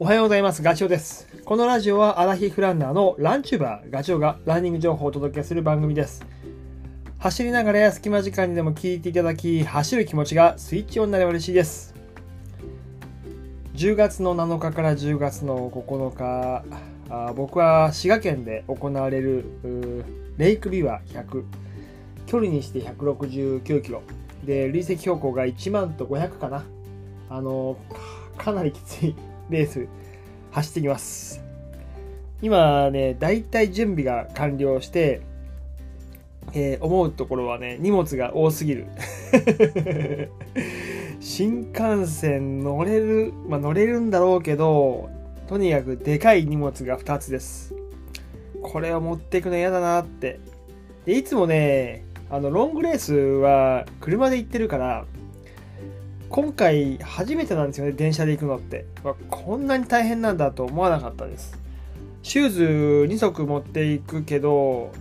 おはようございます。ガチョウです。このラジオはアラヒフランナーのランチューバーガチョウがランニング情報をお届けする番組です。走りながらや隙間時間にでも聞いていただき、走る気持ちがスイッチオンになれば嬉しいです。10月の7日から10月の9日、あ僕は滋賀県で行われるレイクビワ100、距離にして169キロ、で、累積標高が1万と500かな。あの、かなりきついレース走ってきます。今ね、だいたい準備が完了して、えー思うところはね、荷物が多すぎる。新幹線乗れる、まあ乗れるんだろうけど、とにかくでかい荷物が2つです。これを持っていくの嫌だなって。で、いつもね、あの、ロングレースは車で行ってるから、今回初めてなんですよね、電車で行くのって。わこんなに大変なんだと思わなかったです。シューズ2足持っていくけど、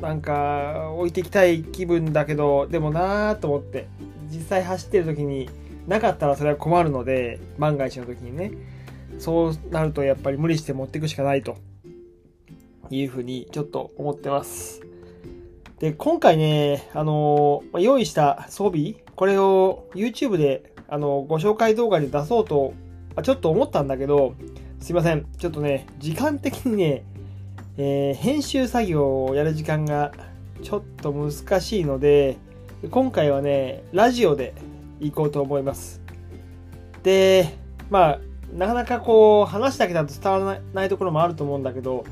なんか置いていきたい気分だけど、でもなーと思って、実際走ってる時になかったらそれは困るので、万が一の時にね、そうなるとやっぱり無理して持っていくしかないというふうにちょっと思ってます。で、今回ね、あの用意した装備、これを YouTube で、あのご紹介動画で出そうと、ちょっと思ったんだけど、すいません。ちょっとね、時間的にね、えー編集作業をやる時間がちょっと難しいので、今回はね、ラジオで行こうと思います。で、まあ、なかなかこう、話だけだと伝わらないところもあると思うんだけど、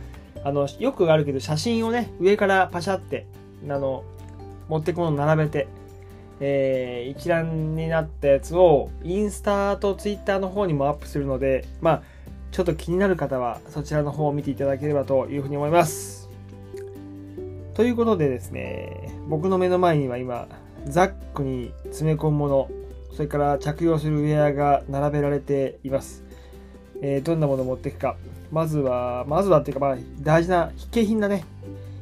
あの、よくあるけど、写真をね、上からパシャって、あの、持ってくもの並べて、えー一覧になったやつをインスタとツイッターの方にもアップするので、まあ、ちょっと気になる方はそちらの方を見ていただければというふうに思います。ということでですね、僕の目の前には今、ザックに詰め込むもの、それから着用するウェアが並べられています。えーどんなものを持っていくか。まずは、まずはっていうか、まあ、大事な必携品だね。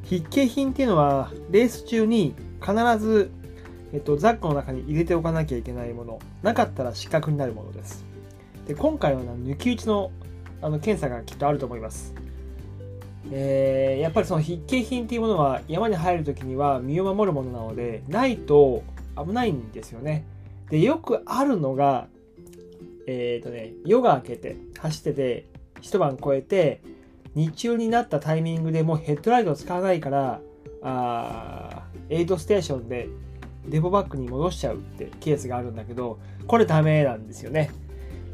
必携品っていうのは、レース中に必ず、えっと、ザックの中に入れておかなきゃいけないもの。なかったら失格になるものです。で、今回は抜き打ちのあの検査がきっとあると思います。えーやっぱりその必携品っていうものは山に入るときには身を守るものなので、ないと危ないんですよね。で、よくあるのが、えっ、とね、夜が明けて走ってて一晩越えて日中になったタイミングでもうヘッドライトを使わないからあエイドステーションでデポバッグに戻しちゃうってケースがあるんだけどこれダメなんですよね。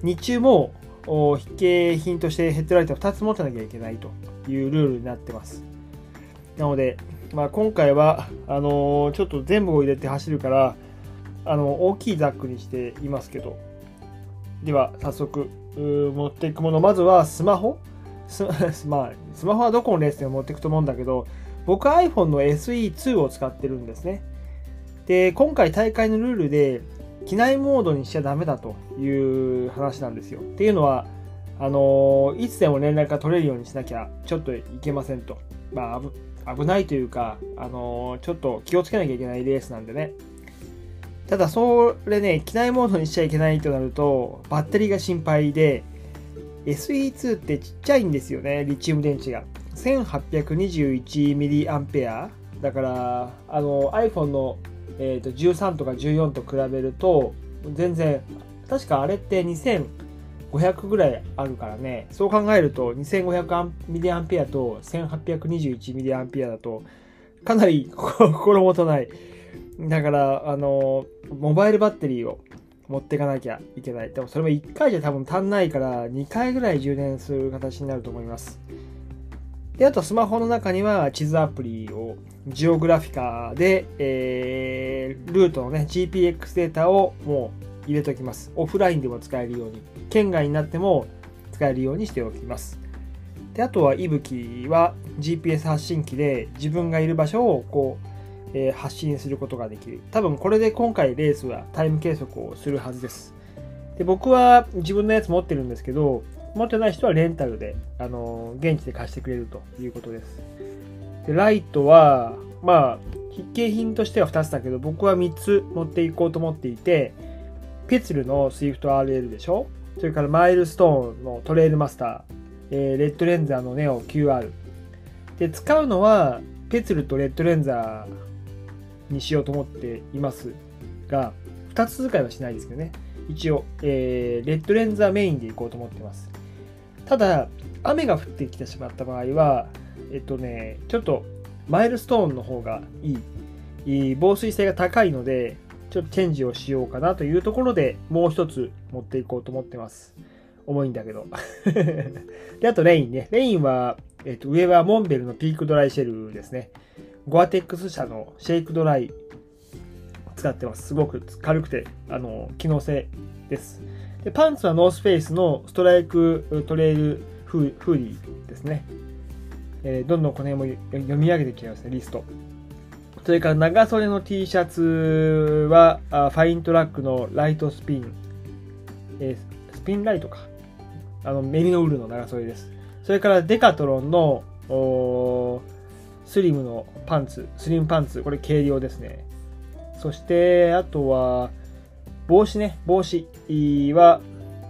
日中もお必携品としてヘッドライトを2つ持たなきゃいけないというルールになってます。なので、まあ、今回はあのーちょっと全部を入れて走るからあの大きいザックにしていますけど。では早速持っていくもの。まずはスマホ。ス まあ、スマホはどこのレースでも持っていくと思うんだけど僕は iPhone の SE2 を使ってるんですね。で今回大会のルールで機内モードにしちゃダメだという話なんですよ。っていうのはあのいつでも連絡が取れるようにしなきゃちょっといけませんと。まあ危ないというか、あのちょっと気をつけなきゃいけないレースなんでね。ただそれね機内モードにしちゃいけないとなるとバッテリーが心配で SE2 ってちっちゃいんですよねリチウム電池が。1821mAh だからあの iPhone の、えー、と13とか14と比べると全然確かあれって2500ぐらいあるからね。そう考えると 2500mAh と 1821mAh だとかなり 心もとない。だからあのモバイルバッテリーを持っていかなきゃいけない。でもそれも1回じゃ多分足んないから2回ぐらい充電する形になると思います。であとスマホの中には地図アプリをジオグラフィカで、えールートのね GPX データをもう入れておきます。オフラインでも使えるように。県外になっても使えるようにしておきます。であとは i b は GPS 発信機で自分がいる場所をこう、えー発信することができる。多分これで今回レースはタイム計測をするはずです。で僕は自分のやつ持ってるんですけど持ってない人はレンタルで、あの現地で貸してくれるということですでライトはまあ必携品としては2つだけど僕は3つ持っていこうと思っていてペツルの SwiftRL でしょ？それからマイルストーンのトレイルマスター、えーレッドレンザーのネオ QR。で、使うのは、ペツルとレッドレンザーにしようと思っていますが、2つ使いはしないですけどね。一応、えーレッドレンザーメインでいこうと思ってます。ただ、雨が降ってきてしまった場合は、えっとね、ちょっとマイルストーンの方がいい。いい防水性が高いので、ちょっとチェンジをしようかなというところでもう一つ持っていこうと思ってます。重いんだけど。で、あとレインね。レインは、えっと、上はモンベルのピークドライシェルですね。ゴアテックス社のシェイクドライ使ってます。すごく軽くて、あの、機能性です。で、パンツはノースフェイスのストライクトレイルフーフーディーですね。えーどんどんこの辺も読み上げていきますね、リスト。それから長袖の T シャツは、あファイントラックのライトスピン、えースピンライトか。あの、メリノウールの長袖です。それからデカトロンのスリムのパンツ、スリムパンツ、これ軽量ですね。そして、あとは、帽子ね、帽子は、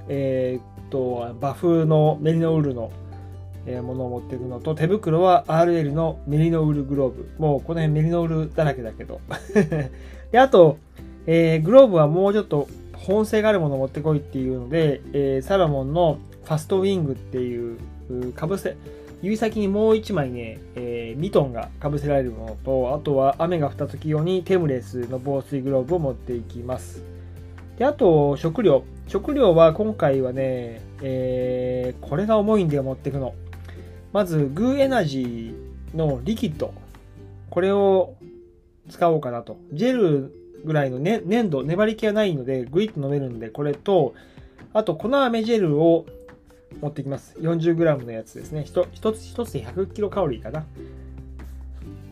えーっと、バフのメリノウールのものを持っていくのと、手袋は RL のメリノウールグローブ。もうこの辺メリノウールだらけだけど。で、あと、えーグローブはもうちょっと本性があるものを持ってこいっていうので、えーサラモンのファストウィングっていう、かぶせ、指先にもう一枚ね、えーミトンがかぶせられるものと、あとは雨が降った時用にテムレスの防水グローブを持っていきます。で、あと、食料。食料は今回はね、えーこれが重いんで持っていくの。まず、グーエナジーのリキッド。これを使おうかなと。ジェルぐらいの、ね、粘土、粘り気がないので、グイッと飲めるんで、これと、あと、粉飴ジェルを持ってきます。40g のやつですね。一一つ一つで100キロカロリーかな。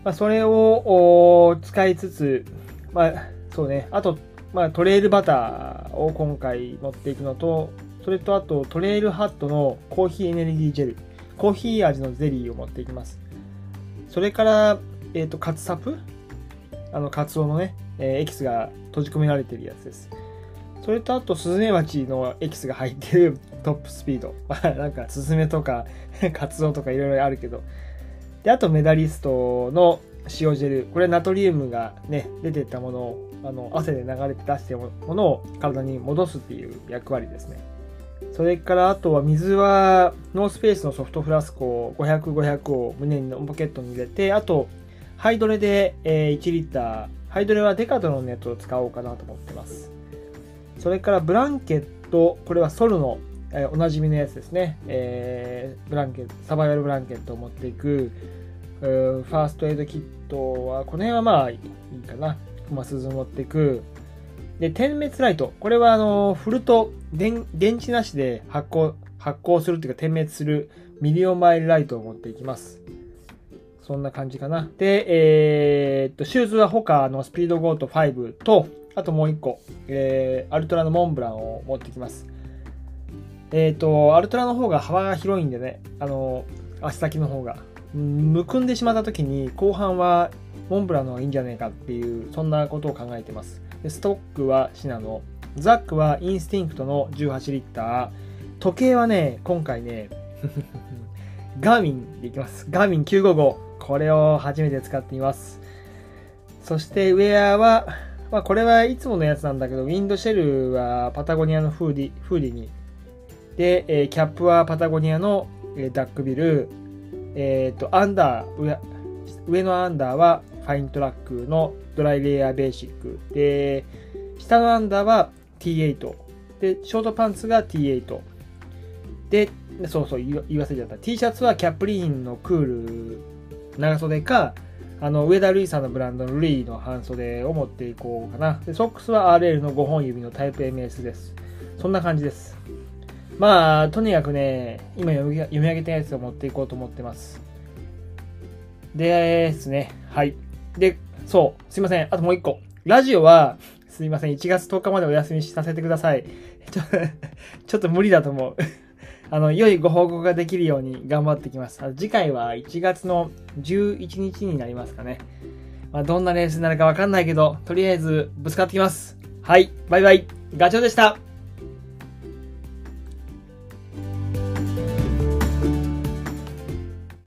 まあ、それを使いつつ、まあ、そうね。あと、まあ、トレイルバターを今回持っていくのと、それとあと、トレイルハットのコーヒーエネルギージェル。コーヒー味のゼリーを持っていきます。それから、えっ、と、カツサプあの、カツオのね、えーエキスが閉じ込められてるやつです。それとあと、スズメバチのエキスが入ってる トップスピード。なんか、スズメとか、カツオとかいろいろあるけど。で、あと、メダリストの塩ジェル。これ、ナトリウムがね、出てったものを、あの、汗で流れて出してるものを体に戻すっていう役割ですね。それから、あとは水は、ノースペースのソフトフラスコを500、500を胸のポケットに入れて、あと、ハイドレで、え1リッター、ハイドレはデカトロンのやつを使おうかなと思ってます。それからブランケット、これはソルの、えおなじみのやつですね。えーブランケット、サバイバルブランケットを持っていく、ファーストエイドキットは、この辺はまあいいかな。まあ、鈴持っていく。で、点滅ライト。これはあの、振ると電、電池なしで発光、発光するっていうか点滅するミリオンマイルライトを持っていきます。そんな感じかな。で、えーっと、シューズはホカのスピードゴート5と、あともう一個、えー、アルトラのモンブランを持ってきます。えーっと、アルトラの方が幅が広いんでね、あの、足先の方が。むくんでしまった時に、後半はモンブランの方がいいんじゃないかっていう、そんなことを考えてます。でストックはシナノ。ザックはインスティンクトの18リッター。時計はね、今回ね、ガーミンでいきます。ガーミン955。これを初めて使っています。そしてウェアは、まあこれはいつものやつなんだけど、ウィンドシェルはパタゴニアのフーディフーディニ。で、えーキャップはパタゴニアの、えーダックビル。えっ、と、アンダー、上のアンダーはファイントラックのドライレイヤーベーシック。で、下のアンダーは T8。で、ショートパンツが T8。で、そうそう、言わ言わせちゃった。T シャツはキャプリーンのクール長袖か、あの、上田ルイさんのブランドのルイの半袖を持っていこうかな。で、ソックスは RL の5本指のタイプ MS です。そんな感じです。まあ、とにかくね、今読み上げたやつを持っていこうと思ってます。ですね。はい。で、そう、すいません。あともう一個。ラジオは、すいません。1月10日までお休みさせてください。ちょちょっと無理だと思う。あの、良いご報告ができるように頑張ってきます。次回は1月の11日になりますかね。まあ、どんなレースになるかわかんないけど、とりあえずぶつかってきます。はい、バイバイ。ガチョウでした。